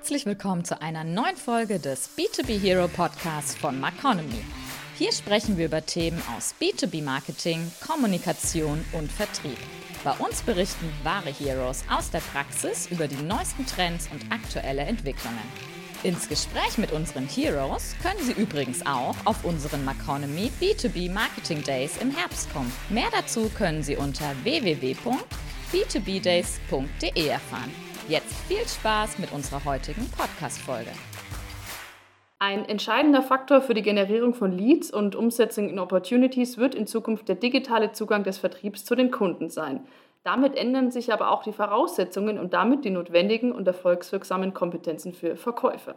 Herzlich willkommen zu einer neuen Folge des B2B Hero Podcasts von Maconomy. Hier sprechen wir über Themen aus B2B Marketing, Kommunikation und Vertrieb. Bei uns berichten wahre Heroes aus der Praxis über die neuesten Trends und aktuelle Entwicklungen. Ins Gespräch mit unseren Heroes können Sie übrigens auch auf unseren Maconomy B2B Marketing Days im Herbst kommen. Mehr dazu können Sie unter www.b2bdays.de erfahren. Jetzt viel Spaß mit unserer heutigen Podcast-Folge. Ein entscheidender Faktor für die Generierung von Leads und Umsetzung in Opportunities wird in Zukunft der digitale Zugang des Vertriebs zu den Kunden sein. Damit ändern sich aber auch die Voraussetzungen und damit die notwendigen und erfolgswirksamen Kompetenzen für Verkäufer.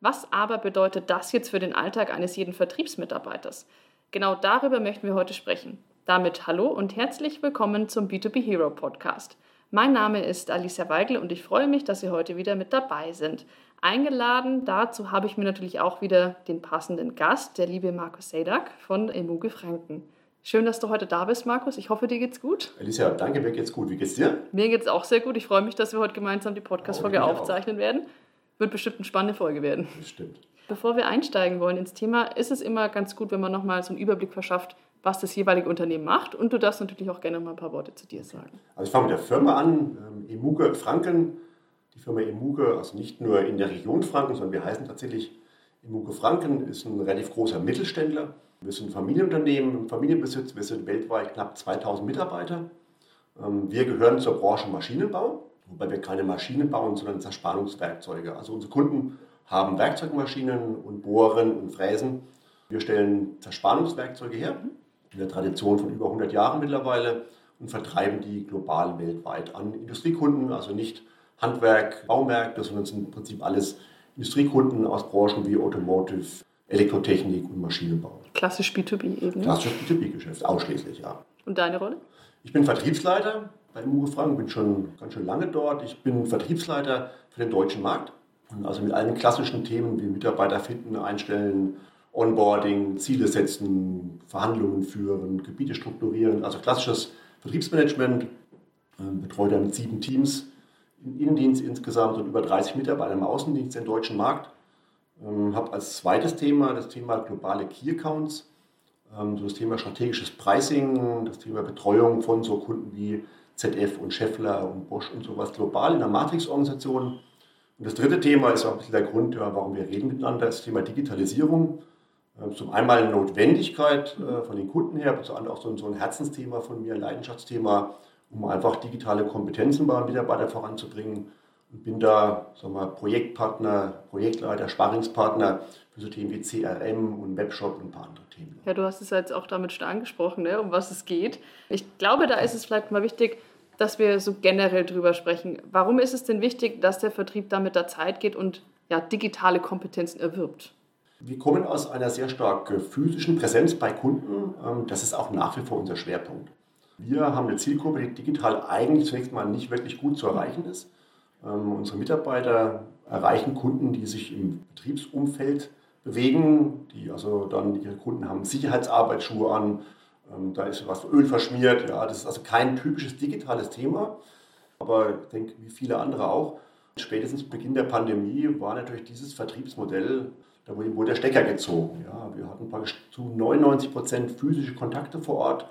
Was aber bedeutet das jetzt für den Alltag eines jeden Vertriebsmitarbeiters? Genau darüber möchten wir heute sprechen. Damit hallo und herzlich willkommen zum B2B Hero Podcast. Mein Name ist Alicia Weigel und ich freue mich, dass Sie heute wieder mit dabei sind. Eingeladen dazu habe ich mir natürlich auch wieder den passenden Gast, der liebe Markus Sedak von Emuge Franken. Schön, dass du heute da bist, Markus. Ich hoffe, dir geht's gut. Alicia, danke, mir geht's gut. Wie geht's dir? Mir geht's auch sehr gut. Ich freue mich, dass wir heute gemeinsam die Podcast-Folge oh, aufzeichnen auch. werden. Wird bestimmt eine spannende Folge werden. Bestimmt. Bevor wir einsteigen wollen ins Thema, ist es immer ganz gut, wenn man nochmal so einen Überblick verschafft, was das jeweilige Unternehmen macht. Und du darfst natürlich auch gerne mal ein paar Worte zu dir sagen. Also ich fange mit der Firma an, ähm, Emuge Franken. Die Firma Emuge, also nicht nur in der Region Franken, sondern wir heißen tatsächlich Emuge Franken, ist ein relativ großer Mittelständler. Wir sind ein Familienunternehmen im Familienbesitz. Wir sind weltweit knapp 2000 Mitarbeiter. Ähm, wir gehören zur Branche Maschinenbau, wobei wir keine Maschinen bauen, sondern Zerspannungswerkzeuge. Also unsere Kunden haben Werkzeugmaschinen und Bohren und Fräsen. Wir stellen Zerspannungswerkzeuge her in der Tradition von über 100 Jahren mittlerweile und vertreiben die global weltweit an Industriekunden, also nicht Handwerk, Baumärkte, sondern sind im Prinzip alles Industriekunden aus Branchen wie Automotive, Elektrotechnik und Maschinenbau. Klassisch B2B eben. Klassisch B2B-Geschäft, ausschließlich, ja. Und deine Rolle? Ich bin Vertriebsleiter bei Muge Frank, bin schon ganz schön lange dort. Ich bin Vertriebsleiter für den deutschen Markt. Also mit allen klassischen Themen wie Mitarbeiter finden, einstellen, Onboarding, Ziele setzen, Verhandlungen führen, Gebiete strukturieren, also klassisches Vertriebsmanagement, ähm, betreut er mit sieben Teams im Innendienst insgesamt und über 30 Mitarbeiter im Außendienst im deutschen Markt. Ähm, habe als zweites Thema das Thema globale Key Accounts, ähm, so das Thema strategisches Pricing, das Thema Betreuung von so Kunden wie ZF und Scheffler und Bosch und sowas global in der Matrix-Organisation. Und das dritte Thema ist auch ein bisschen der Grund, warum wir reden miteinander, das Thema Digitalisierung. Ähm, zum einen eine Notwendigkeit äh, von den Kunden her, zum anderen auch so ein Herzensthema von mir, ein Leidenschaftsthema, um einfach digitale Kompetenzen bei Mitarbeitern voranzubringen. Und bin da sagen wir, Projektpartner, Projektleiter, Sparingspartner für so Themen wie CRM und Webshop und ein paar andere Themen. Ja, du hast es jetzt auch damit schon angesprochen, ne, um was es geht. Ich glaube, da ist es vielleicht mal wichtig, dass wir so generell drüber sprechen. Warum ist es denn wichtig, dass der Vertrieb da mit der Zeit geht und ja, digitale Kompetenzen erwirbt? Wir kommen aus einer sehr stark physischen Präsenz bei Kunden. Ähm, das ist auch nach wie vor unser Schwerpunkt. Wir haben eine Zielgruppe, die digital eigentlich zunächst mal nicht wirklich gut zu erreichen ist. Ähm, unsere Mitarbeiter erreichen Kunden, die sich im Betriebsumfeld bewegen, die also dann ihre Kunden haben Sicherheitsarbeitsschuhe an, ähm, da ist was Öl verschmiert. Ja, das ist also kein typisches digitales Thema, aber ich denke, wie viele andere auch. Spätestens Beginn der Pandemie war natürlich dieses Vertriebsmodell da wurde der Stecker gezogen. Ja, wir hatten zu 99 Prozent physische Kontakte vor Ort.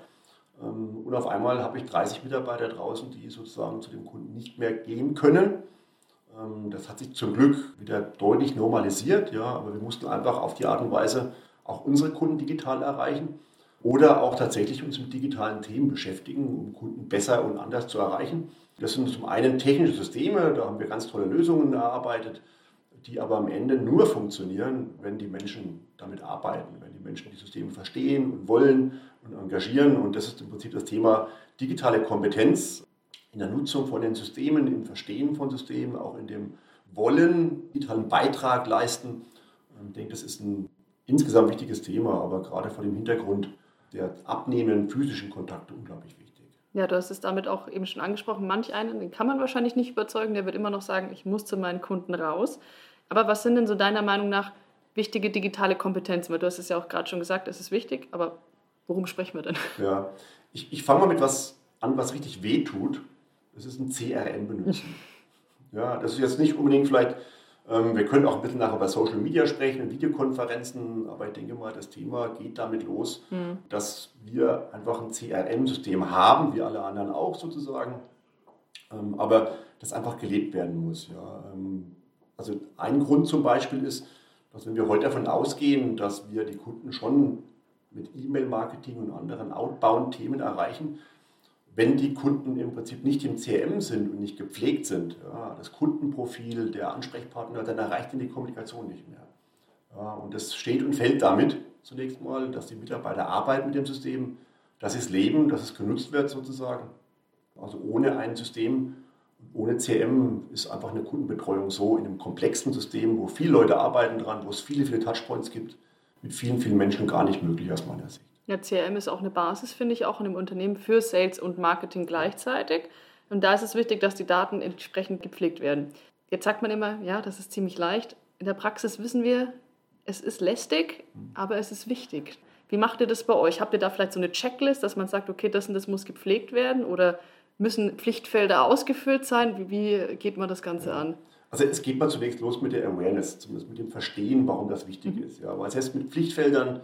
Ähm, und auf einmal habe ich 30 Mitarbeiter draußen, die sozusagen zu dem Kunden nicht mehr gehen können. Ähm, das hat sich zum Glück wieder deutlich normalisiert, ja, aber wir mussten einfach auf die Art und Weise auch unsere Kunden digital erreichen oder auch tatsächlich uns mit digitalen Themen beschäftigen, um Kunden besser und anders zu erreichen. Das sind zum einen technische Systeme, da haben wir ganz tolle Lösungen erarbeitet die aber am Ende nur funktionieren, wenn die Menschen damit arbeiten, wenn die Menschen die Systeme verstehen und wollen und engagieren. Und das ist im Prinzip das Thema digitale Kompetenz in der Nutzung von den Systemen, im Verstehen von Systemen, auch in dem Wollen, digitalen Beitrag leisten. Ich denke, das ist ein insgesamt wichtiges Thema, aber gerade vor dem Hintergrund der abnehmenden physischen Kontakte unglaublich wichtig. Ja, du hast es damit auch eben schon angesprochen. Manch einen, den kann man wahrscheinlich nicht überzeugen, der wird immer noch sagen, ich muss zu meinen Kunden raus. Aber was sind denn so deiner Meinung nach wichtige digitale Kompetenzen? Weil du hast es ja auch gerade schon gesagt, es ist wichtig, aber worum sprechen wir denn? Ja, ich, ich fange mal mit was an, was richtig weh tut. Das ist ein CRM benutzen. ja, das ist jetzt nicht unbedingt vielleicht Ähm, wir können auch ein bisschen nachher über Social Media sprechen und Videokonferenzen, aber ich denke mal, das Thema geht damit los, mhm. dass wir einfach ein CRM-System haben, wie alle anderen auch sozusagen, ähm, aber das einfach gelebt werden muss. Ja. Ähm, also ein Grund zum Beispiel ist, dass wenn wir heute davon ausgehen, dass wir die Kunden schon mit E-Mail-Marketing und anderen Outbound-Themen erreichen, wenn die Kunden im Prinzip nicht im CRM sind und nicht gepflegt sind, ja, das Kundenprofil, der Ansprechpartner, dann erreicht ihn die Kommunikation nicht mehr. Ja, und das steht und fällt damit zunächst mal, dass die Mitarbeiter arbeiten mit dem System, dass sie es leben, dass es genutzt wird sozusagen. Also ohne ein System, ohne CRM ist einfach eine Kundenbetreuung so in einem komplexen System, wo viele Leute arbeiten dran, wo es viele, viele Touchpoints gibt, mit vielen, vielen Menschen gar nicht möglich aus meiner Sicht. Ja, CRM ist auch eine Basis, finde ich, auch in einem Unternehmen für Sales und Marketing gleichzeitig. Und da ist es wichtig, dass die Daten entsprechend gepflegt werden. Jetzt sagt man immer, ja, das ist ziemlich leicht. In der Praxis wissen wir, es ist lästig, aber es ist wichtig. Wie macht ihr das bei euch? Habt ihr da vielleicht so eine Checklist, dass man sagt, okay, das und das muss gepflegt werden? Oder müssen Pflichtfelder ausgefüllt sein? Wie, wie geht man das Ganze an? Also es geht mal zunächst los mit der Awareness, zumindest mit dem Verstehen, warum das wichtig mhm. ist. Ja, weil heißt, mit Pflichtfeldern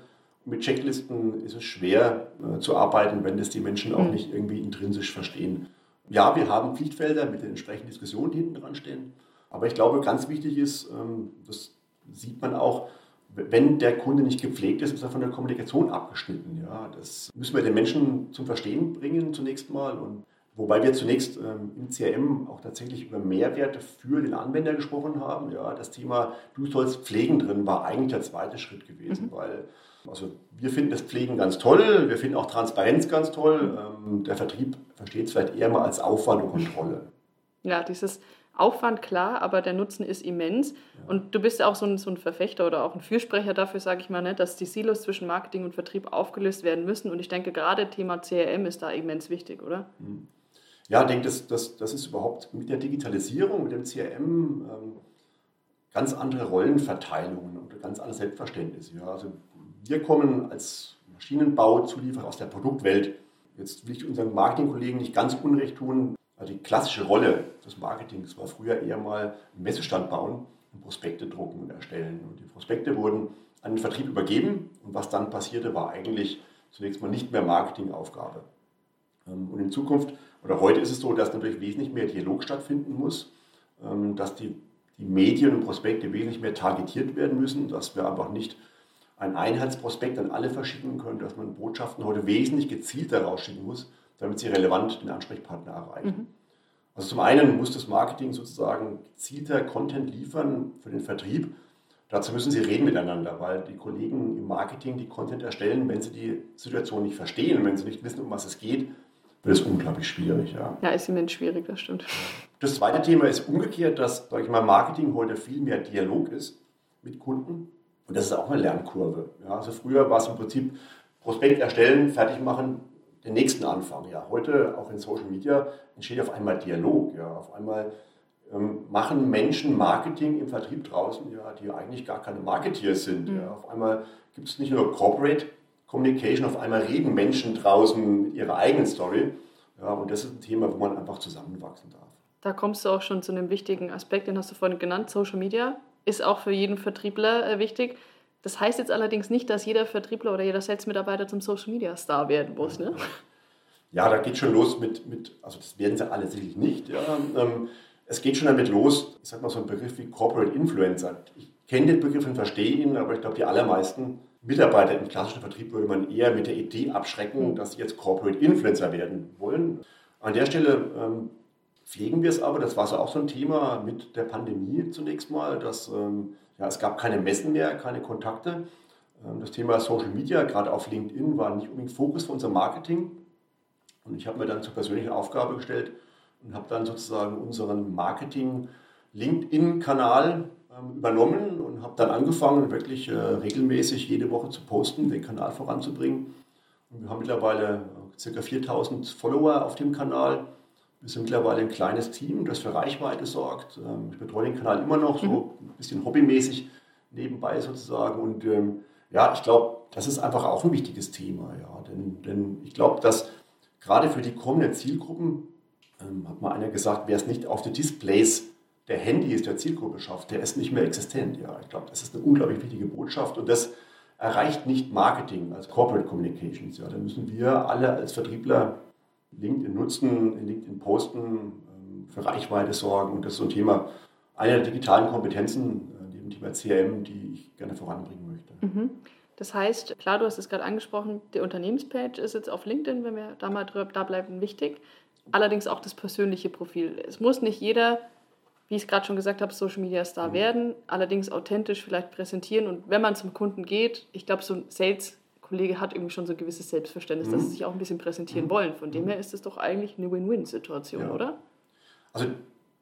mit Checklisten ist es schwer äh, zu arbeiten, wenn das die Menschen auch mhm. nicht irgendwie intrinsisch verstehen. Ja, wir haben Pflichtfelder mit den entsprechenden Diskussionen, die hinten dran stehen. Aber ich glaube, ganz wichtig ist, ähm, das sieht man auch, wenn der Kunde nicht gepflegt ist, ist er von der Kommunikation abgeschnitten. Ja, das müssen wir den Menschen zum Verstehen bringen zunächst mal. Und wobei wir zunächst ähm, im CRM auch tatsächlich über Mehrwerte für den Anwender gesprochen haben. Ja, das Thema Du sollst pflegen drin war eigentlich der zweite Schritt gewesen, mhm. weil also wir finden das Pflegen ganz toll, wir finden auch Transparenz ganz toll. Ähm, der Vertrieb versteht es vielleicht eher mal als Aufwand und Kontrolle. Ja, dieses Aufwand klar, aber der Nutzen ist immens. Ja. Und du bist ja auch so ein, so ein, Verfechter oder auch ein Fürsprecher dafür, sage ich mal, ne, dass die Silos zwischen Marketing und Vertrieb aufgelöst werden müssen. Und ich denke, gerade Thema CRM ist da immens wichtig, oder? Mhm. Ja, ich denke, das, das, das ist überhaupt mit der Digitalisierung, mit dem CRM ähm, ganz andere Rollenverteilungen und ganz anderes Selbstverständnis. Ja. Also wir kommen als Maschinenbauzulieferer aus der Produktwelt. Jetzt will ich unseren Marketingkollegen nicht ganz unrecht tun. Also die klassische Rolle des Marketings war früher eher mal einen Messestand bauen und Prospekte drucken und erstellen. Und die Prospekte wurden an den Vertrieb übergeben und was dann passierte, war eigentlich zunächst mal nicht mehr Marketingaufgabe. Ähm, und in Zukunft oder heute ist es so, dass natürlich wesentlich mehr Dialog stattfinden muss, ähm, dass die, die Medien und Prospekte wesentlich mehr targetiert werden müssen, dass wir einfach nicht ein Einheitsprospekt an alle verschicken können, dass man Botschaften heute wesentlich gezielter rausschicken muss, damit sie relevant den Ansprechpartner erreichen. Mhm. Also zum einen muss das Marketing sozusagen gezielter Content liefern für den Vertrieb. Dazu müssen sie reden miteinander, weil die Kollegen im Marketing die Content erstellen, wenn sie die Situation nicht verstehen, wenn sie nicht wissen, um was es geht, wird es unglaublich schwierig. Ja, ja ist immens schwierig, das stimmt. Das zweite Thema ist umgekehrt, dass, sage ich mal, Marketing heute viel mehr Dialog ist mit Kunden und das ist auch eine Lernkurve. Ja, also früher war es im Prinzip Prospekt erstellen, fertig machen, den nächsten Anfang. Ja, heute auch in Social Media entsteht auf einmal Dialog. Ja, auf einmal ähm, machen Menschen Marketing im Vertrieb draußen, ja, die eigentlich gar keine Marketeers sind. Mhm. Ja, auf einmal gibt es nicht nur Corporate Communication, auf einmal reden Menschen draußen mit ihrer eigenen Story. Ja, und das ist ein Thema, wo man einfach zusammenwachsen darf. Da kommst du auch schon zu einem wichtigen Aspekt, den hast du vorhin genannt, Social Media ist auch für jeden Vertriebler äh, wichtig. Das heißt jetzt allerdings nicht, dass jeder Vertriebler oder jeder Sales-Mitarbeiter zum Social-Media-Star werden muss. Ne? Ja, da geht schon los mit, mit, also das werden sie alle sicherlich nicht. Ja. Ähm, es geht schon damit los, ich sag mal so ein Begriff wie Corporate Influencer. Ich kenne den Begriff und verstehe ihn, aber ich glaube, die allermeisten Mitarbeiter im klassischen Vertrieb würde man eher mit der Idee abschrecken, mhm. dass sie jetzt Corporate Influencer werden wollen. An der Stelle ähm, pflegen wir es aber. Das war so auch so ein Thema mit der Pandemie zunächst mal, dass ähm, ja, es gab keine Messen mehr, keine Kontakte. Ähm, das Thema Social Media, gerade auf LinkedIn, war nicht unbedingt Fokus für unser Marketing. Und ich habe mir dann zur persönlichen Aufgabe gestellt und habe dann sozusagen unseren Marketing-LinkedIn-Kanal übernommen und habe dann angefangen, wirklich äh, regelmäßig jede Woche zu posten, den Kanal voranzubringen. Und wir haben mittlerweile äh, ca. 4000 Follower auf dem Kanal wir sind mittlerweile ein kleines Team, das für Reichweite sorgt. Ähm, ich betreue den Kanal immer noch so mhm. ein bisschen hobbymäßig nebenbei sozusagen. Und ähm, ja, ich glaube, das ist einfach auch ein wichtiges Thema. Ja. Denn, denn ich glaube, dass gerade für die kommenden Zielgruppen, ähm, hat mal einer gesagt, wer es nicht auf die Displays der Handys der Zielgruppe schafft, der ist nicht mehr existent. Ja, ich glaube, das ist eine unglaublich wichtige Botschaft und das erreicht nicht Marketing als Corporate Communications. Ja, da müssen wir alle als Vertriebler LinkedIn nutzen, LinkedIn posten, ähm, für Reichweite sorgen und das ist so ein Thema, einer der digitalen Kompetenzen äh, neben Thema CRM, die ich gerne voranbringen möchte. Mhm. Das heißt, klar, du hast es gerade angesprochen, die Unternehmenspage ist jetzt auf LinkedIn, wenn wir da mal drüber, da bleiben, wichtig. Allerdings auch das persönliche Profil. Es muss nicht jeder wie ich es gerade schon gesagt habe, Social Media Star mhm. werden, allerdings authentisch vielleicht präsentieren. Und wenn man zum Kunden geht, ich glaube, so ein Sales-Kollege hat irgendwie schon so ein gewisses Selbstverständnis, mhm. dass sie sich auch ein bisschen präsentieren mhm. wollen. Von dem mhm. her ist es doch eigentlich eine Win-Win-Situation, ja. oder? Also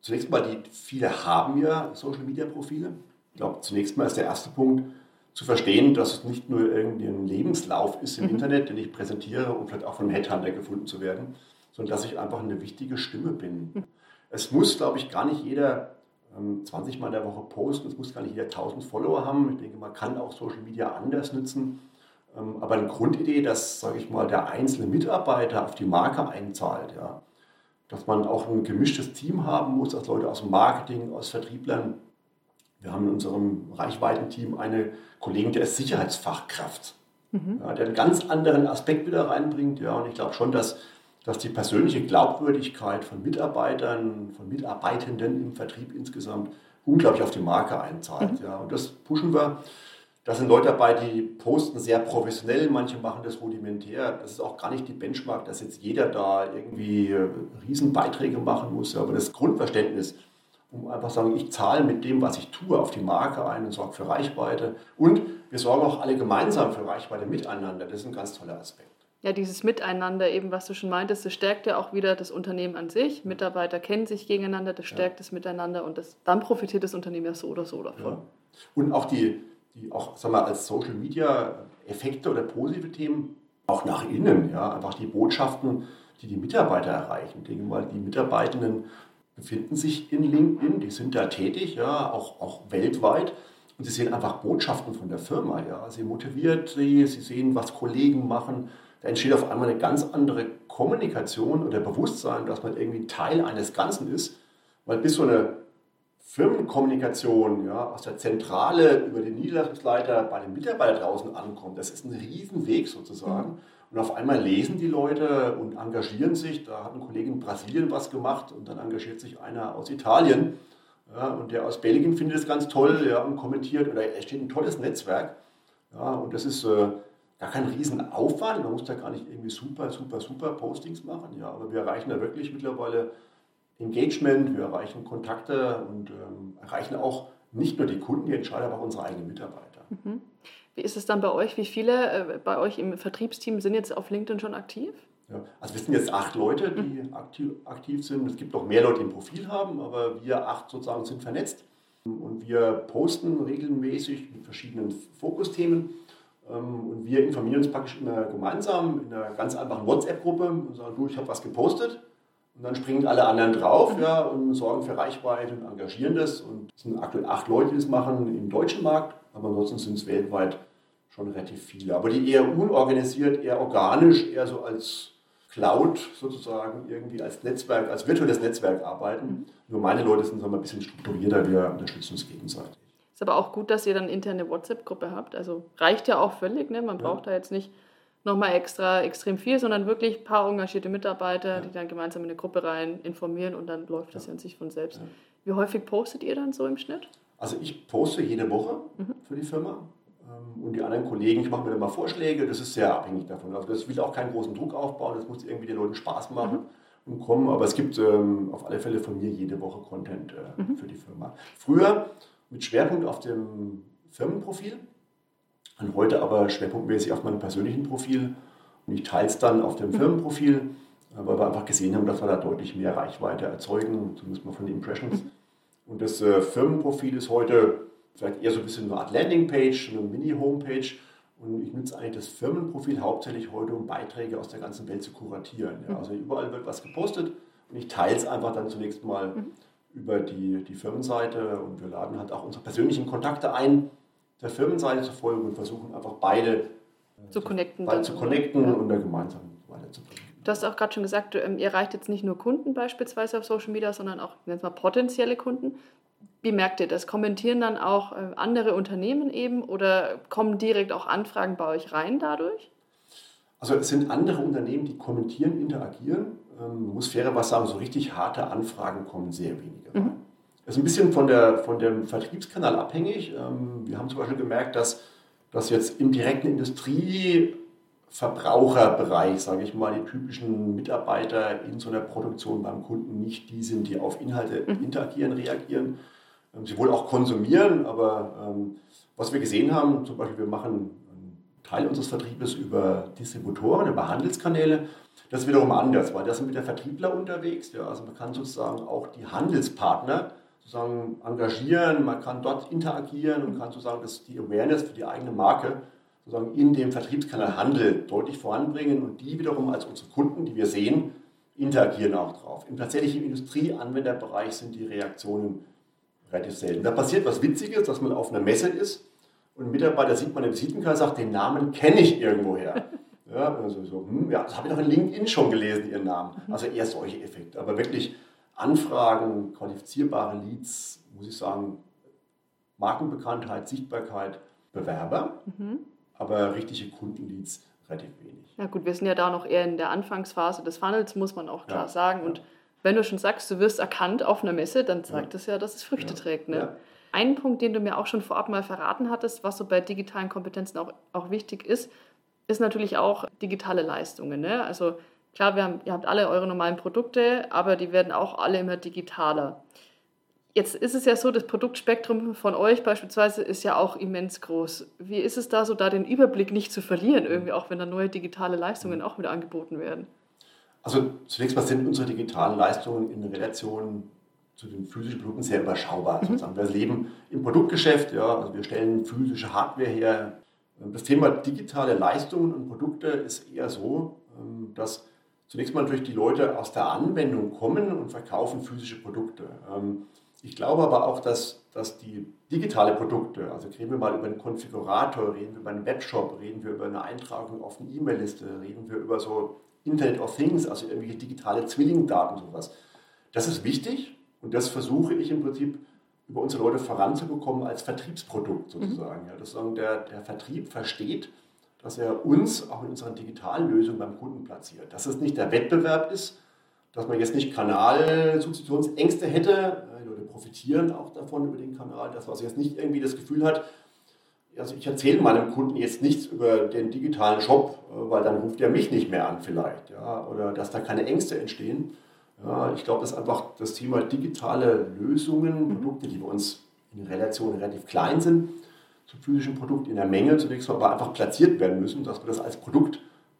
zunächst mal, die, viele haben ja Social Media Profile. Ich glaube, zunächst mal ist der erste Punkt, zu verstehen, dass es nicht nur irgendwie ein Lebenslauf ist im mhm. Internet, den ich präsentiere, um vielleicht auch von einem Headhunter gefunden zu werden, sondern dass ich einfach eine wichtige Stimme bin. Es muss, glaube ich, gar nicht jeder 20 ähm, Mal in der Woche posten, es muss gar nicht jeder 1000 Follower haben. Ich denke, man kann auch Social Media anders nutzen. Ähm, aber eine Grundidee, dass, sage ich mal, der einzelne Mitarbeiter auf die Marke einzahlt, ja. dass man auch ein gemischtes Team haben muss, als Leute aus dem Marketing, aus Vertrieblern. Wir haben in unserem Reichweitenteam eine Kollegin, der ist Sicherheitsfachkraft, mhm. ja, der einen ganz anderen Aspekt wieder reinbringt. Ja, und ich glaube schon, dass dass die persönliche Glaubwürdigkeit von Mitarbeitern, von Mitarbeitenden im Vertrieb insgesamt unglaublich auf die Marke einzahlt. Mhm. Ja, und das pushen wir. Da sind Leute dabei, die posten sehr professionell, manche machen das rudimentär. Das ist auch gar nicht die Benchmark, dass jetzt jeder da irgendwie äh, Riesenbeiträge machen muss. Aber das Grundverständnis, um einfach zu sagen, ich zahle mit dem, was ich tue, auf die Marke ein und sorge für Reichweite. Und wir sorgen auch alle gemeinsam für Reichweite miteinander. Das ist ein ganz toller Aspekt ja, dieses Miteinander, eben was du schon meintest, das stärkt ja auch wieder das Unternehmen an sich. Mitarbeiter kennen sich gegeneinander, das stärkt ja. das Miteinander und das, dann profitiert das Unternehmen ja so oder so davon. Ja. Und auch die, die auch, sag mal, als Social Media Effekte oder positive Themen, auch nach innen, ja, einfach die Botschaften, die die Mitarbeiter erreichen. Ich denke mal, die Mitarbeitenden befinden sich in LinkedIn, die sind da tätig, ja, auch, auch weltweit. Und sie sehen einfach Botschaften von der Firma. Ja. Sie motiviert sie, sie sehen, was Kollegen machen, da entsteht auf einmal eine ganz andere Kommunikation oder Bewusstsein, dass man irgendwie Teil eines Ganzen ist. Weil bis so eine Firmenkommunikation ja, aus der Zentrale über den Niederlassungsleiter bei den Mitarbeitern draußen ankommt, das ist ein Riesenweg sozusagen. Und auf einmal lesen die Leute und engagieren sich. Da hat ein Kollege in Brasilien was gemacht und dann engagiert sich einer aus Italien. Ja, und der aus Belgien findet es ganz toll ja, und kommentiert. Oder es steht ein tolles Netzwerk. Ja, und das ist äh, gar kein Riesenaufwand. Man muss da gar nicht irgendwie super, super, super Postings machen. Ja, aber wir erreichen da wirklich mittlerweile Engagement, wir erreichen Kontakte und ähm, erreichen auch nicht nur die Kunden, die Entscheider, aber auch unsere eigenen Mitarbeiter. Mhm. Wie ist es dann bei euch? Wie viele äh, bei euch im Vertriebsteam sind jetzt auf LinkedIn schon aktiv? Ja, also wir sind jetzt acht Leute, die mhm. aktiv, aktiv sind. Es gibt noch mehr Leute, die ein Profil haben, aber wir acht sozusagen sind vernetzt. Und wir posten regelmäßig mit verschiedenen Fokusthemen. Ähm, und wir informieren uns praktisch immer gemeinsam in einer ganz einfachen WhatsApp-Gruppe und sagen, du, ich habe was gepostet. Und dann springen alle anderen drauf ja, und sorgen für Reichweite und engagieren das. Und es sind aktuell acht Leute, die das machen im deutschen Markt, aber ansonsten sind es weltweit schon relativ viele. Aber die eher unorganisiert, eher organisch, eher so als Cloud sozusagen, irgendwie als Netzwerk, als virtuelles Netzwerk arbeiten. Nur meine Leute sind so ein bisschen strukturierter, wir unterstützen uns gegenseitig. Ist aber auch gut, dass ihr dann interne WhatsApp-Gruppe habt. Also reicht ja auch völlig, ne? Man ja. braucht da jetzt nicht nochmal extra extrem viel, sondern wirklich ein paar engagierte Mitarbeiter, ja. die dann gemeinsam in eine Gruppe rein informieren und dann läuft das ja an sich von selbst. Wie häufig postet ihr dann so im Schnitt? Also ich poste jede Woche mhm. für die Firma ähm, und die anderen Kollegen, ich mache mir dann mal Vorschläge, das ist sehr abhängig davon. Also das will auch keinen großen Druck aufbauen, das muss irgendwie den Leuten Spaß machen mhm. und kommen, aber es gibt ähm, auf alle Fälle von mir jede Woche Content äh, mhm. für die Firma. Früher mit Schwerpunkt auf dem Firmenprofil und heute aber schwerpunktmäßig auf meinem persönlichen Profil. Und ich teile es dann auf dem mhm. Firmenprofil, weil wir einfach gesehen haben, dass wir da deutlich mehr Reichweite erzeugen, zumindest mal von den Impressions. Mhm. Und das äh, Firmenprofil ist heute vielleicht eher so ein bisschen eine Art Landingpage, eine Mini-Homepage. Und ich nutze eigentlich das Firmenprofil hauptsächlich heute, um Beiträge aus der ganzen Welt zu kuratieren. Ja, mhm. also überall wird was gepostet und ich teile es einfach dann zunächst mal über die, die Firmenseite und wir laden halt auch unsere persönlichen Kontakte ein, der Firmenseite zu folgen und versuchen einfach beide zu connecten, beide zu connecten ja. und da gemeinsam weiterzubringen. Du hast auch gerade schon gesagt, ähm, ihr erreicht jetzt nicht nur Kunden beispielsweise auf Social Media, sondern auch mal potenzielle Kunden. Wie merkt ihr das? Kommentieren dann auch äh, andere Unternehmen eben oder kommen direkt auch Anfragen bei euch rein dadurch? Also es sind andere Unternehmen, die kommentieren, interagieren. Ähm, muss fairerweise sagen, so richtig harte Anfragen kommen sehr wenige. Mhm. Das ist ein bisschen von, der, von dem Vertriebskanal abhängig. Ähm, wir haben zum Beispiel gemerkt, dass, dass jetzt im direkten Industrieverbraucherbereich, sage ich mal, die typischen Mitarbeiter in so einer Produktion beim Kunden nicht die sind, die auf Inhalte mhm. interagieren, reagieren. Ähm, sie wohl auch konsumieren, aber was wir gesehen haben, zum Beispiel wir machen einen Teil unseres Vertriebes über Distributoren, über Handelskanäle. Das ist wiederum anders, weil da sind mit der Vertriebler unterwegs. Ja, also man kann sozusagen auch die Handelspartner sozusagen engagieren, man kann dort interagieren und kann sozusagen das, die Awareness für die eigene Marke sozusagen in dem Vertriebskanal Handel deutlich voranbringen und die wiederum als unsere Kunden, die wir sehen, interagieren auch drauf. Im tatsächlichen Industrieanwenderbereich sind die Reaktionen relativ selten. Da passiert was Witziges, dass man auf einer Messe ist und ein Mitarbeiter sieht man im Visitenkarte sagt, den Namen kenne ich irgendwoher. Ja, also so, hm, ja, das habe ich auch in LinkedIn schon gelesen, Ihren Namen. Also eher solche Effekte. Aber wirklich Anfragen, qualifizierbare Leads, muss ich sagen, Markenbekanntheit, Sichtbarkeit, Bewerber, mhm. aber richtige Kundenleads relativ wenig. Ja gut, wir sind ja da noch eher in der Anfangsphase des Funnels, muss man auch klar ja, sagen. Ja. Und wenn du schon sagst, du wirst erkannt auf einer Messe, dann zeigt ja. das ja, dass es Früchte trägt. Ne? Ein Punkt, den du mir auch schon vorab mal verraten hattest, was so bei digitalen Kompetenzen auch, auch wichtig ist, ist natürlich auch digitale Leistungen. Ne? Also Klar, haben, ihr habt alle eure normalen Produkte, aber die werden auch alle immer digitaler. Jetzt ist es ja so, das Produktspektrum von euch beispielsweise ist ja auch immens groß. Wie ist es da so, da den Überblick nicht zu verlieren, irgendwie auch wenn da neue digitale Leistungen auch wieder angeboten werden? Also zunächst mal sind unsere digitalen Leistungen in Relation zu den physischen Produkten sehr überschaubar. Mhm. Sozusagen. Wir leben im Produktgeschäft, ja, also wir stellen physische Hardware her. Das Thema digitale Leistungen und Produkte ist eher so, ähm, dass zunächst mal natürlich die Leute aus der Anwendung kommen und verkaufen physische Produkte. Ähm, ich glaube aber auch, dass, dass die digitale Produkte, also reden wir mal über einen Konfigurator, reden wir über einen Webshop, reden wir über eine Eintragung auf eine E-Mail-Liste, reden wir über so Internet of Things, also irgendwelche digitale Zwillingdaten, sowas. Das ist wichtig und das versuche ich im Prinzip über unsere Leute voranzubekommen als Vertriebsprodukt sozusagen. Mhm. Ja, dass der, der Vertrieb versteht, dass er uns auch in unseren digitalen Lösungen beim Kunden platziert. Dass es nicht der Wettbewerb ist, dass man jetzt nicht Kanalsubstitutionsängste hätte. Die Leute profitieren auch davon über den Kanal, dass man jetzt nicht irgendwie das Gefühl hat, also ich erzähle meinem Kunden jetzt nichts über den digitalen Shop, weil dann ruft er mich nicht mehr an vielleicht. Ja, oder dass da keine Ängste entstehen. Ja, ich glaube, dass einfach das Thema digitale Lösungen, Produkte, die bei uns in Relation relativ klein sind, zum physischen Produkt in der Menge zunächst mal aber einfach platziert werden müssen, dass man das als Produkt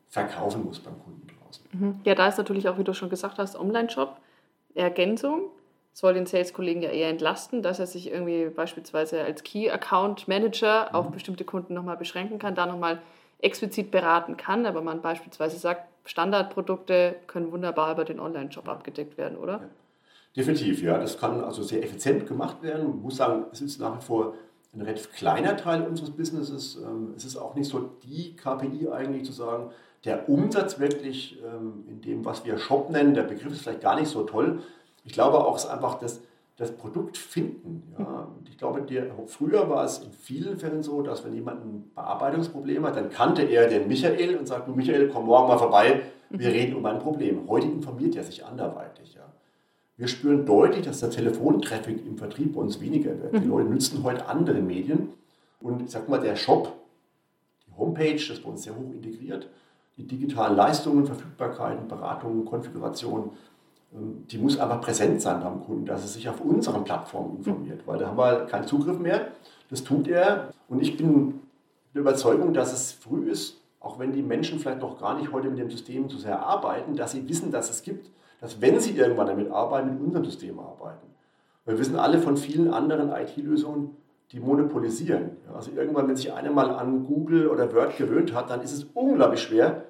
verkaufen muss beim Kunden draußen. Mhm. Ja, da ist natürlich auch, wie du schon gesagt hast, Online-Shop, Ergänzung. Soll den Sales-Kollegen ja eher entlasten, dass er sich irgendwie beispielsweise als Key-Account-Manager mhm. auf bestimmte Kunden nochmal beschränken kann, da nochmal explizit beraten kann, aber man beispielsweise sagt, Standardprodukte können wunderbar über den Online-Shop abgedeckt werden, oder? Ja. Definitiv, ja. Das kann also sehr effizient gemacht werden. Man muss sagen, es ist nach wie vor ein relativ kleiner Teil unseres Businesses. Ähm, es ist auch nicht so die KPI eigentlich zu sagen, der Umsatz wirklich ähm, in dem, was wir Shop nennen, der Begriff ist vielleicht gar nicht so toll. Ich glaube auch, es ist einfach das, das Produkt finden. Ja. ich glaube, der, früher war es in vielen Fällen so, dass wenn jemand ein Bearbeitungsproblem hat, dann kannte er den Michael und sagt, du Michael, komm morgen mal vorbei, wir mhm. reden um ein Problem. Heute informiert er sich anderweitig. Ja. Wir spüren deutlich, dass der Telefontraffic im Vertrieb bei uns weniger wird. Die mhm. Leute nutzen heute andere Medien. Und ich sag mal, der Shop, die Homepage, das ist bei uns sehr hoch integriert, die digitalen Leistungen, Verfügbarkeiten, Beratungen, Konfiguration, ähm, die muss einfach präsent sein beim Kunden, dass er sich auf unseren Plattformen informiert, weil da haben wir keinen Zugriff mehr. Das tut er. Und ich bin der Überzeugung, dass es früh ist, auch wenn die Menschen vielleicht noch gar nicht heute mit dem System so sehr arbeiten, dass sie wissen, dass es gibt dass wenn sie irgendwann damit arbeiten, mit unserem System arbeiten. Wir wissen alle von vielen anderen IT-Lösungen, die monopolisieren. Also irgendwann, wenn sich einer mal an Google oder Word gewöhnt hat, dann ist es unglaublich schwer,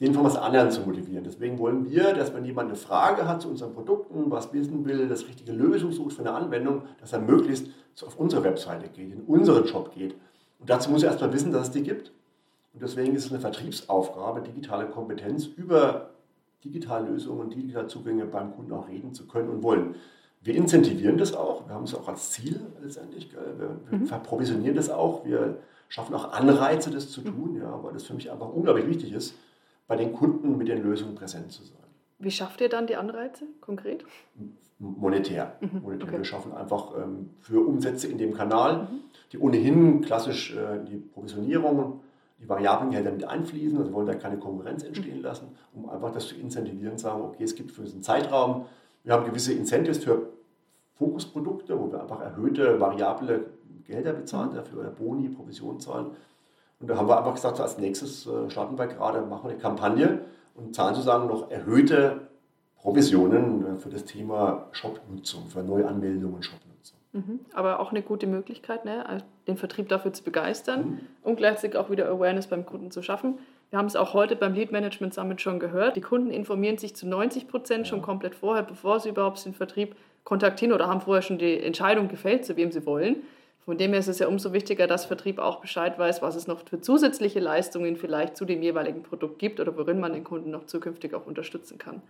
den von was anderem zu motivieren. Deswegen wollen wir, dass wenn jemand eine Frage hat zu unseren Produkten, was wissen will, das richtige Lösung sucht für eine Anwendung, dass er möglichst auf unsere Webseite geht, in unseren Shop geht. Und dazu muss er erstmal wissen, dass es die gibt. Und deswegen ist es eine Vertriebsaufgabe, digitale Kompetenz über digitalen Lösungen, digitale Zugänge beim Kunden auch reden zu können und wollen. Wir incentivieren das auch, wir haben es auch als Ziel letztendlich, wir, wir mhm. verprovisionieren das auch, wir schaffen auch Anreize, das zu tun, ja, weil das für mich einfach unglaublich wichtig ist, bei den Kunden mit den Lösungen präsent zu sein. Wie schafft ihr dann die Anreize konkret? Monetär. Mhm, Monetär. Okay. Wir schaffen einfach ähm, für Umsätze in dem Kanal, mhm. die ohnehin klassisch äh, die Provisionierung, die Variablengehälter mit einfließen, also wollen da keine Konkurrenz entstehen mhm. lassen, um einfach das zu incentivieren, sagen, okay, es gibt für diesen Zeitraum, wir haben gewisse Incentives für Fokusprodukte, wo wir einfach erhöhte variable Gelder bezahlen mhm. dafür oder Boni, Provision zahlen. Und da haben wir einfach gesagt, so als nächstes äh, starten wir gerade, machen wir eine Kampagne und zahlen sozusagen noch erhöhte Provisionen äh, für das Thema Shop-Nutzung, für Neuanmeldungen und Shop-Nutzung. Mhm. Aber auch eine gute Möglichkeit, ne? den Vertrieb dafür zu begeistern mhm. und gleichzeitig auch wieder Awareness beim Kunden zu schaffen. Wir haben es auch heute beim Lead Management Summit schon gehört. Die Kunden informieren sich zu 90 Prozent schon komplett vorher, bevor sie überhaupt den Vertrieb kontaktieren oder haben vorher schon die Entscheidung gefällt, zu wem sie wollen. Von dem her ist es ja umso wichtiger, dass Vertrieb auch Bescheid weiß, was es noch für zusätzliche Leistungen vielleicht zu dem jeweiligen Produkt gibt oder worin man den Kunden noch zukünftig auch unterstützen kann.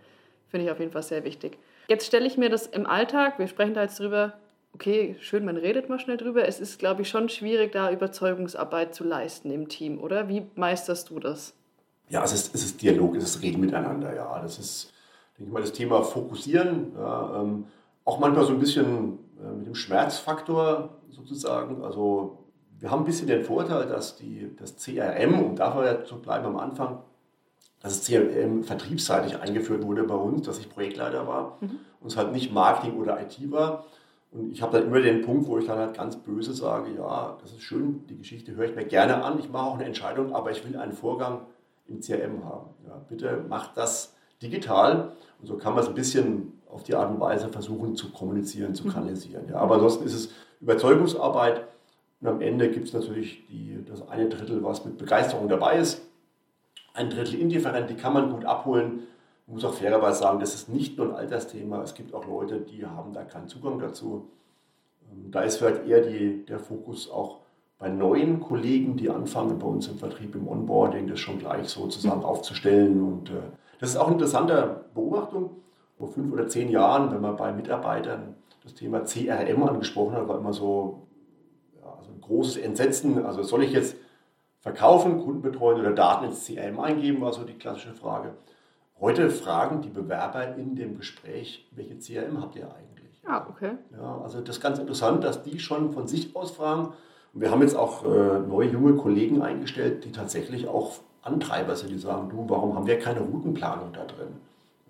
Finde ich auf jeden Fall sehr wichtig. Jetzt stelle ich mir das im Alltag, wir sprechen da jetzt drüber, okay, schön, man redet mal schnell drüber. Es ist, glaube ich, schon schwierig, da Überzeugungsarbeit zu leisten im Team, oder? Wie meisterst du das? Ja, es ist, es ist Dialog, es ist Reden miteinander, ja. Das ist, denke ich mal, das Thema Fokussieren. Ja, ähm, auch manchmal so ein bisschen mit dem Schmerzfaktor sozusagen. Also wir haben ein bisschen den Vorteil, dass die, das CRM, um dafür ja zu bleiben am Anfang, dass das CRM vertriebsseitig eingeführt wurde bei uns, dass ich Projektleiter war mhm. und es halt nicht Marketing oder IT war. Und ich habe dann immer den Punkt, wo ich dann halt ganz böse sage, ja, das ist schön, die Geschichte höre ich mir gerne an, ich mache auch eine Entscheidung, aber ich will einen Vorgang im CRM haben. Ja, bitte macht das digital und so kann man es ein bisschen auf die Art und Weise versuchen zu kommunizieren, zu kanalisieren. Ja, aber ansonsten ist es Überzeugungsarbeit und am Ende gibt es natürlich die, das eine Drittel, was mit Begeisterung dabei ist, ein Drittel indifferent, die kann man gut abholen. Ich muss auch fairerweise sagen, das ist nicht nur ein Altersthema, es gibt auch Leute, die haben da keinen Zugang dazu. Ähm, da ist vielleicht eher die, der Fokus auch bei neuen Kollegen, die anfangen bei uns im Vertrieb, im Onboarding, das schon gleich sozusagen aufzustellen. Und äh, das ist auch eine interessante Beobachtung vor fünf oder zehn Jahren, wenn man bei Mitarbeitern das Thema CRM angesprochen hat, war immer so, ja, so ein großes Entsetzen. Also soll ich jetzt verkaufen, Kunden betreuen oder Daten ins CRM eingeben, war so die klassische Frage. Heute fragen die Bewerber in dem Gespräch, welche CRM habt ihr eigentlich? Ah, okay. Ja, also das ist ganz interessant, dass die schon von sich aus fragen. Und wir haben jetzt auch äh, neue junge Kollegen eingestellt, die tatsächlich auch Antreiber sind, die sagen, du, warum haben wir keine Routenplanung da drin?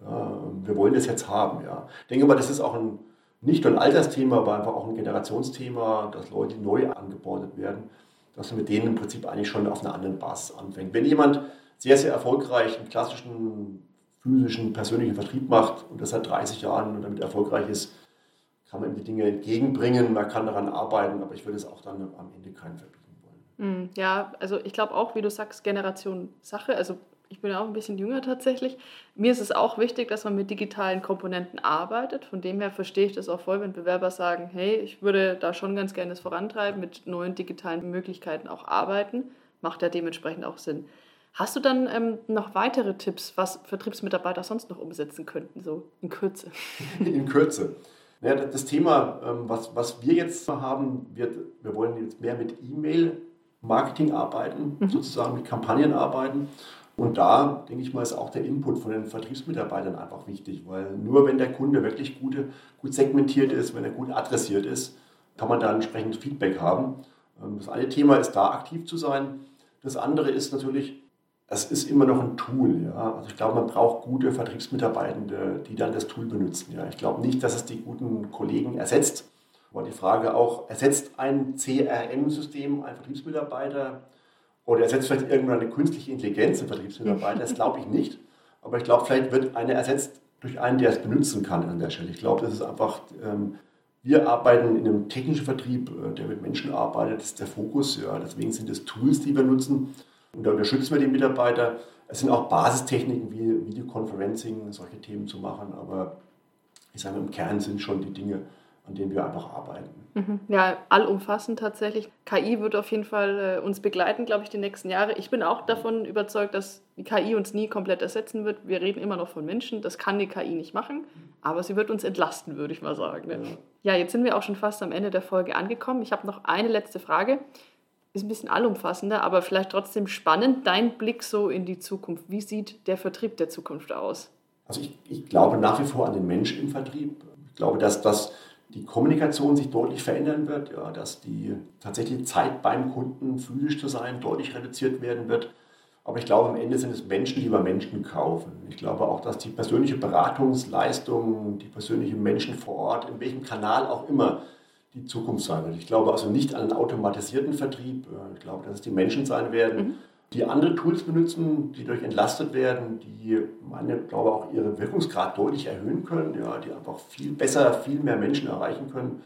Wir wollen das jetzt haben. Ja. Ich denke mal, das ist auch ein, nicht nur ein Altersthema, aber einfach auch ein Generationsthema, dass Leute neu angebordet werden, dass man mit denen im Prinzip eigentlich schon auf einer anderen Basis anfängt. Wenn jemand sehr, sehr erfolgreich einen klassischen physischen, persönlichen Vertrieb macht und das seit 30 Jahren und damit erfolgreich ist, kann man ihm die Dinge entgegenbringen, man kann daran arbeiten, aber ich würde es auch dann am Ende keinen verbieten wollen. Hm, ja, also ich glaube auch, wie du sagst, Generation Sache. Also ich bin auch ein bisschen jünger tatsächlich. Mir ist es auch wichtig, dass man mit digitalen Komponenten arbeitet. Von dem her verstehe ich das auch voll, wenn Bewerber sagen, hey, ich würde da schon ganz gerne das vorantreiben, mit neuen digitalen Möglichkeiten auch arbeiten. Macht ja dementsprechend auch Sinn. Hast du dann ähm, noch weitere Tipps, was Vertriebsmitarbeiter sonst noch umsetzen könnten, so in Kürze? In Kürze. Ja, das Thema, ähm, was, was wir jetzt haben, wird, wir wollen jetzt mehr mit E-Mail-Marketing arbeiten, mhm. sozusagen mit Kampagnen arbeiten. Und da, denke ich mal, ist auch der Input von den Vertriebsmitarbeitern einfach wichtig, weil nur wenn der Kunde wirklich gute, gut segmentiert ist, wenn er gut adressiert ist, kann man da entsprechend Feedback haben. Ähm, das eine Thema ist, da aktiv zu sein. Das andere ist natürlich, es ist immer noch ein Tool. Ja? Also ich glaube, man braucht gute Vertriebsmitarbeitende, die dann das Tool benutzen. Ja? Ich glaube nicht, dass es die guten Kollegen ersetzt. Aber die Frage auch, ersetzt ein CRM-System ein Vertriebsmitarbeiter? Oder ersetzt vielleicht irgendwann eine künstliche Intelligenz im Vertriebsmitarbeiter? Das glaube ich nicht. Aber ich glaube, vielleicht wird eine ersetzt durch einen, der es benutzen kann an der Stelle. Ich glaube, das ist einfach, ähm, wir arbeiten in einem technischen Vertrieb, äh, der mit Menschen arbeitet, das ist der Fokus. Ja. Deswegen sind es Tools, die wir nutzen. Und da unterstützen wir die Mitarbeiter. Es sind auch Basistechniken wie Videoconferencing, solche Themen zu machen. Aber ich sage, im Kern sind schon die Dinge an denen wir einfach arbeiten. Mhm. Ja, allumfassend tatsächlich. KI wird auf jeden Fall äh, uns begleiten, glaube ich, die nächsten Jahre. Ich bin auch davon überzeugt, dass die KI uns nie komplett ersetzen wird. Wir reden immer noch von Menschen. Das kann die KI nicht machen, aber sie wird uns entlasten, würde ich mal sagen. Ne? Ja. ja, jetzt sind wir auch schon fast am Ende der Folge angekommen. Ich habe noch eine letzte Frage. Ist ein bisschen allumfassender, aber vielleicht trotzdem spannend. Dein Blick so in die Zukunft. Wie sieht der Vertrieb der Zukunft aus? Also ich, ich glaube nach wie vor an den Menschen im Vertrieb. Ich glaube, dass das die Kommunikation sich deutlich verändern wird, ja, dass die tatsächliche Zeit beim Kunden physisch zu sein deutlich reduziert werden wird. Aber ich glaube, am Ende sind es Menschen, die bei Menschen kaufen. Ich glaube auch, dass die persönliche Beratungsleistung, die persönlichen Menschen vor Ort, in welchem Kanal auch immer, die Zukunft sein wird. Ich glaube also nicht an einen automatisierten Vertrieb. Ich glaube, dass es die Menschen sein werden. Mhm die andere Tools benutzen, die durch entlastet werden, die, meine, glaube auch ihren Wirkungsgrad deutlich erhöhen können, ja, die einfach viel besser, viel mehr Menschen erreichen können.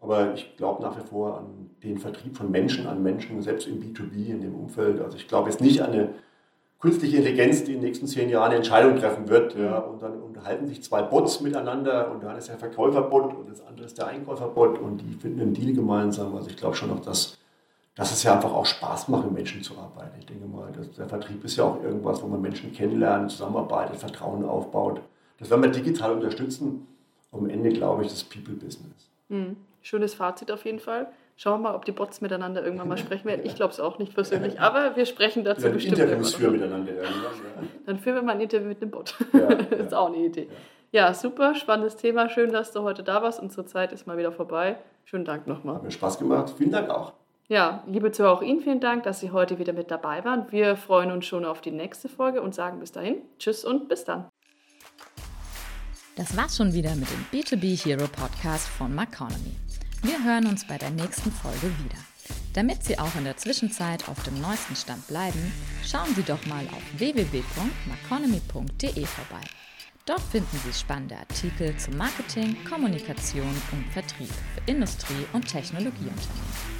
Aber ich glaube nach wie vor an den Vertrieb von Menschen an Menschen, selbst im B2B, in dem Umfeld. Also ich glaube jetzt nicht an eine künstliche Intelligenz, die in den nächsten zehn Jahren eine Entscheidung treffen wird. Ja, und dann unterhalten sich zwei Bots miteinander und dann ist der Verkäuferbot und das andere ist der Einkäuferbot und die finden einen Deal gemeinsam. Also ich glaube schon noch, dass dass es ja einfach auch Spaß macht, mit Menschen zu arbeiten. Ich denke mal, das, der Vertrieb ist ja auch irgendwas, wo man Menschen kennenlernt, zusammenarbeitet, Vertrauen aufbaut. Das werden wir digital unterstützen. Am Ende glaube ich, das People-Business. Mhm. Schönes Fazit auf jeden Fall. Schauen wir mal, ob die Bots miteinander irgendwann mal sprechen werden. Ich glaube es auch nicht persönlich, aber wir sprechen dazu ja, bestimmt. Interviews führen miteinander irgendwann. Ja. Dann führen wir mal ein Interview mit einem Bot. Ja, das ist auch eine Idee. Ja. super, spannendes Thema. Schön, dass du heute da warst. Unsere Zeit ist mal wieder vorbei. Schönen Dank nochmal. Hat mir Spaß gemacht. Vielen Dank auch. Ja, liebe Zuhörer, auch Ihnen vielen Dank, dass Sie heute wieder mit dabei waren. Wir freuen uns schon auf die nächste Folge und sagen bis dahin Tschüss und bis dann. Das war's schon wieder mit dem B2B Hero Podcast von Maconomy. Wir hören uns bei der nächsten Folge wieder. Damit Sie auch in der Zwischenzeit auf dem neuesten Stand bleiben, schauen Sie doch mal auf www.maconomy.de vorbei. Dort finden Sie spannende Artikel zu Marketing, Kommunikation und Vertrieb für Industrie- und Technologieunternehmen.